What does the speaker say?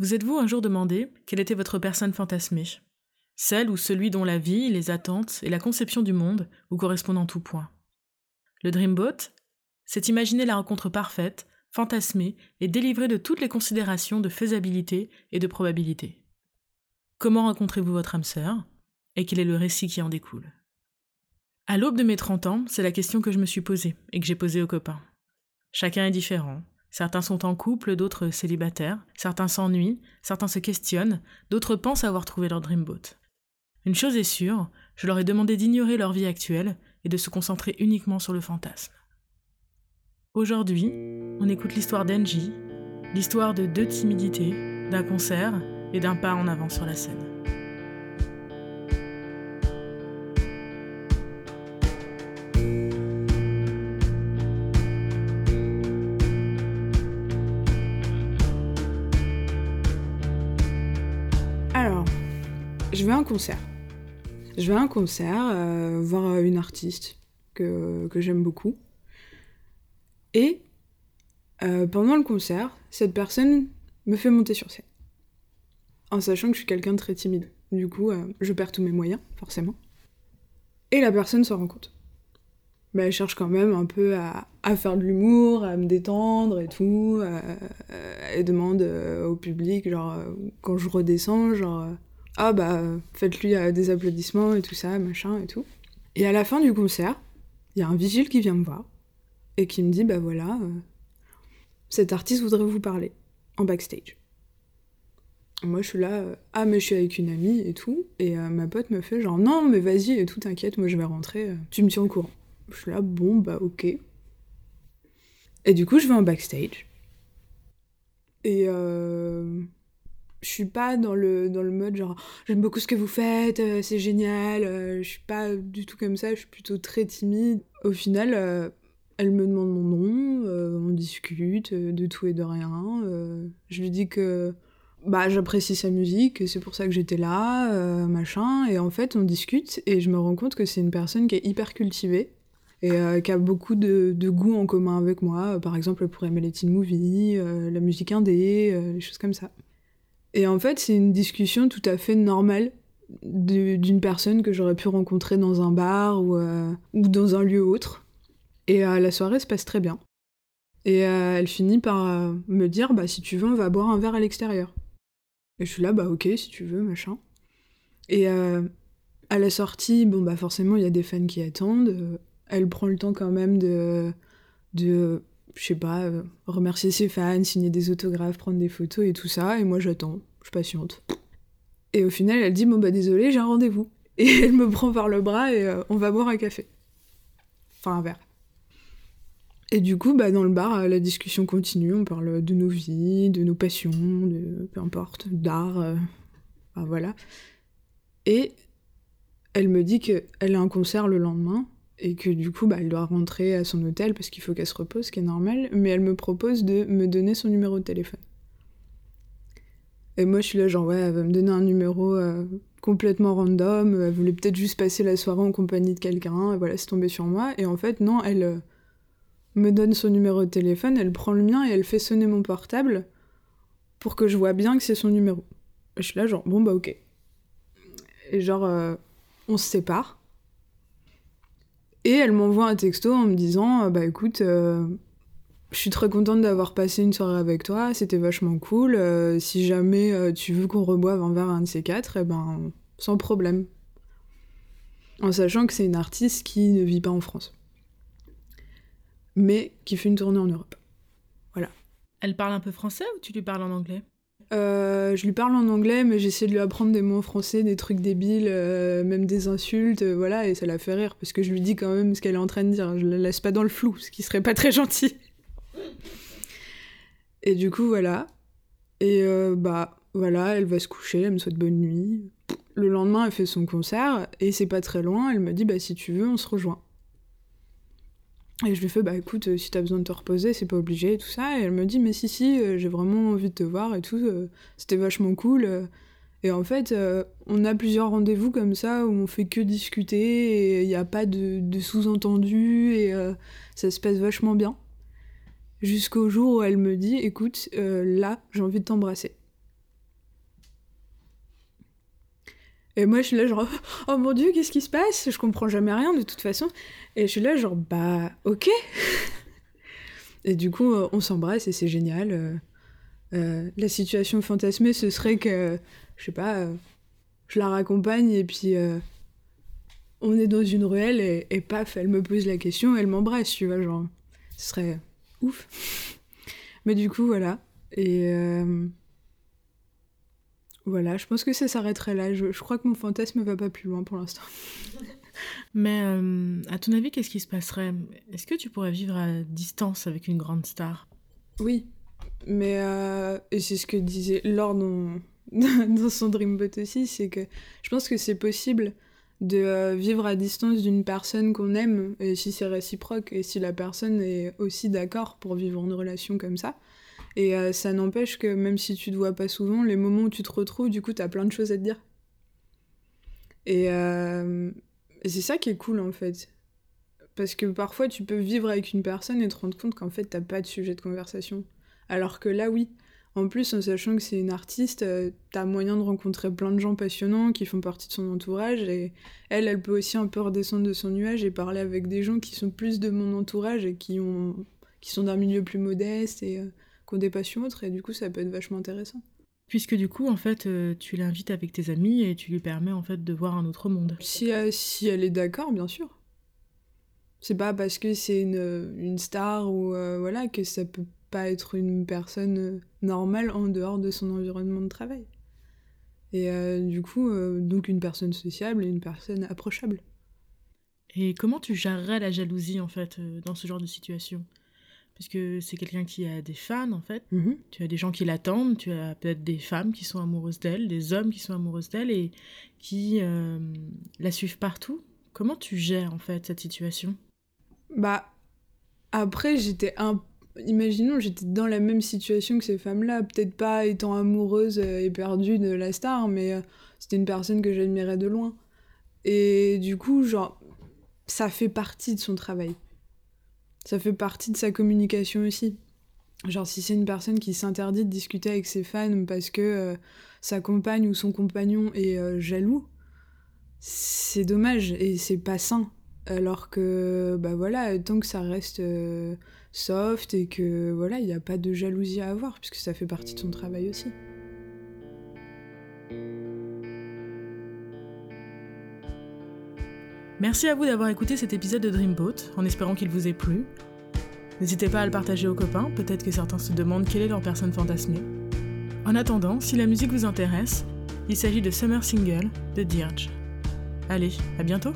Vous êtes-vous un jour demandé quelle était votre personne fantasmée? Celle ou celui dont la vie, les attentes et la conception du monde vous correspondent en tout point. Le Dreamboat, c'est imaginer la rencontre parfaite, fantasmée et délivrée de toutes les considérations de faisabilité et de probabilité. Comment rencontrez-vous votre âme sœur? Et quel est le récit qui en découle? À l'aube de mes 30 ans, c'est la question que je me suis posée et que j'ai posée aux copains. Chacun est différent, Certains sont en couple, d'autres célibataires, certains s'ennuient, certains se questionnent, d'autres pensent avoir trouvé leur dreamboat. Une chose est sûre, je leur ai demandé d'ignorer leur vie actuelle et de se concentrer uniquement sur le fantasme. Aujourd'hui, on écoute l'histoire d'Angie, l'histoire de deux timidités, d'un concert et d'un pas en avant sur la scène. Je vais à un concert. Je vais à un concert, euh, voir une artiste que, que j'aime beaucoup. Et euh, pendant le concert, cette personne me fait monter sur scène. En sachant que je suis quelqu'un de très timide. Du coup, euh, je perds tous mes moyens, forcément. Et la personne s'en rend compte. Mais elle cherche quand même un peu à, à faire de l'humour, à me détendre et tout. elle demande au public, genre, quand je redescends, genre ah bah faites-lui euh, des applaudissements et tout ça, machin et tout. Et à la fin du concert, il y a un vigile qui vient me voir et qui me dit bah voilà, euh, cet artiste voudrait vous parler en backstage. Moi je suis là, euh, ah mais je suis avec une amie et tout, et ma pote me fait genre non mais vas-y et tout, t'inquiète, moi je vais rentrer, tu me tiens au courant. Je suis là, bon bah ok. Et du coup je vais en backstage. Et je suis pas dans le, dans le mode genre j'aime beaucoup ce que vous faites, euh, c'est génial, euh, je suis pas du tout comme ça, je suis plutôt très timide. Au final, euh, elle me demande mon nom, on discute de tout et de rien. je lui dis que bah, j'apprécie sa musique, c'est pour ça que j'étais là, machin. Et en fait, on discute et je me rends compte que c'est une personne qui est hyper cultivée et qui a beaucoup de, de goûts en commun avec moi. Par exemple, pourrait aimer les teen movies, la musique indé, les choses comme ça. Et en fait, c'est une discussion tout à fait normale d'une personne que j'aurais pu rencontrer dans un bar ou, euh, ou dans un lieu autre. Et euh, la soirée se passe très bien. Et euh, elle finit par me dire bah si tu veux on va boire un verre à l'extérieur. Et je suis là bah ok si tu veux machin. Et à la sortie bon bah forcément il y a des fans qui attendent. elle prend le temps quand même de de je sais pas, euh, remercier ses fans, signer des autographes, prendre des photos et tout ça. Et moi, j'attends, je patiente. Et au final, elle dit Bon, bah désolé, j'ai un rendez-vous. Et elle me prend par le bras et euh, on va boire un café. Enfin, un verre. Et du coup, bah, dans le bar, la discussion continue. On parle de nos vies, de nos passions, de peu importe, d'art. Euh, enfin, voilà. Et elle me dit qu'elle a un concert le lendemain et que du coup, bah, elle doit rentrer à son hôtel parce qu'il faut qu'elle se repose, ce qui est normal, mais elle me propose de me donner son numéro de téléphone. Et moi, je suis là, genre, ouais, elle va me donner un numéro euh, complètement random, elle voulait peut-être juste passer la soirée en compagnie de quelqu'un, et voilà, c'est tombé sur moi. Et en fait, non, elle euh, me donne son numéro de téléphone, elle prend le mien et elle fait sonner mon portable pour que je vois bien que c'est son numéro. Et je suis là, genre, bon, bah, ok. Et genre, euh, on se sépare. Et elle m'envoie un texto en me disant euh, Bah écoute, euh, je suis très contente d'avoir passé une soirée avec toi, c'était vachement cool. Euh, si jamais tu veux qu'on reboive un verre à un de ces quatre, eh ben sans problème. En sachant que c'est une artiste qui ne vit pas en France. Mais qui fait une tournée en Europe. Voilà. Elle parle un peu français ou tu lui parles en anglais? Euh, je lui parle en anglais, mais j'essaie de lui apprendre des mots français, des trucs débiles, euh, même des insultes, euh, voilà, et ça la fait rire, parce que je lui dis quand même ce qu'elle est en train de dire. Je la laisse pas dans le flou, ce qui serait pas très gentil. Et du coup, voilà. Et bah, voilà, elle va se coucher, elle me souhaite bonne nuit. Le lendemain, elle fait son concert, et c'est pas très loin, elle me dit, bah, si tu veux, on se rejoint. Et je lui fais, bah écoute, euh, si t'as besoin de te reposer, c'est pas obligé et tout ça. Et elle me dit, mais si, si, euh, j'ai vraiment envie de te voir et tout, euh, c'était vachement cool. Et en fait, on a plusieurs rendez-vous comme ça où on fait que discuter et il n'y a pas de, de sous-entendu et ça se passe vachement bien. Jusqu'au jour où elle me dit, écoute, là, j'ai envie de t'embrasser. Et moi, je suis là, genre, oh mon dieu, qu'est-ce qui se passe? Je comprends jamais rien de toute façon. Et je suis là, genre, bah, ok. et du coup, euh, on s'embrasse et c'est génial. Euh, euh, la situation fantasmée, ce serait que, je sais pas, je la raccompagne et puis on est dans une ruelle et, paf, elle me pose la question, elle m'embrasse, tu vois, genre, ce serait ouf. Mais du coup, voilà. Et voilà, je pense que ça s'arrêterait là. Je, crois que mon fantasme ne va pas plus loin pour l'instant. Mais euh, à ton avis, qu'est-ce qui se passerait? Est-ce que tu pourrais vivre à distance avec une grande star? Oui, mais euh, et c'est ce que disait Laure dans, dans son Dreambot aussi, c'est que je pense que c'est possible de euh, vivre à distance d'une personne qu'on aime, et si c'est réciproque, et si la personne est aussi d'accord pour vivre une relation comme ça. Et euh, ça n'empêche que même si tu te vois pas souvent, les moments où tu te retrouves, du coup, tu as plein de choses à te dire. Euh, et, c'est ça qui est cool en fait. Parce que parfois tu peux vivre avec une personne et te rendre compte qu'en fait t'as pas de sujet de conversation. Alors que là, oui. En plus, en sachant que c'est une artiste, euh, t'as moyen de rencontrer plein de gens passionnants qui font partie de son entourage. Et elle, elle peut aussi un peu redescendre de son nuage et parler avec des gens qui sont plus de mon entourage et qui, ont, qui sont d'un milieu plus modeste et des passions autres, et du coup, ça peut être vachement intéressant. Puisque du coup, en fait, euh, tu l'invites avec tes amis et tu lui permets en fait de voir un autre monde. Si, euh, si elle est d'accord, bien sûr. C'est pas parce que c'est une, une, star ou euh, voilà que ça peut pas être une personne normale en dehors de son environnement de travail. Et du coup, donc une personne sociable et une personne approchable. Et comment tu gérerais la jalousie en fait dans ce genre de situation? Puisque c'est quelqu'un qui a des fans en fait. Mhm. Tu as des gens qui l'attendent, tu as peut-être des femmes qui sont amoureuses d'elle, des hommes qui sont amoureuses d'elle et qui euh, la suivent partout. Comment tu gères en fait cette situation? Bah après j'étais un imaginons j'étais dans la même situation que ces femmes-là, peut-être pas étant amoureuse et perdue de la star, mais euh, c'était une personne que j'admirais de loin. Et du coup, genre, ça fait partie de son travail ça fait partie de sa communication aussi. Genre si c'est une personne qui s'interdit de discuter avec ses fans parce que euh, sa compagne ou son compagnon est euh, jaloux, c'est dommage et c'est pas sain. Alors que bah voilà, tant que ça reste euh, soft et que voilà, il n'y a pas de jalousie à avoir puisque ça fait partie de son travail aussi. Merci à vous d'avoir écouté cet épisode de Dreamboat, en espérant qu'il vous ait plu. N'hésitez pas à le partager aux copains, peut-être que certains se demandent quelle est leur personne fantasmée. En attendant, si la musique vous intéresse, il s'agit de Summer Single de Dirge. Allez, à bientôt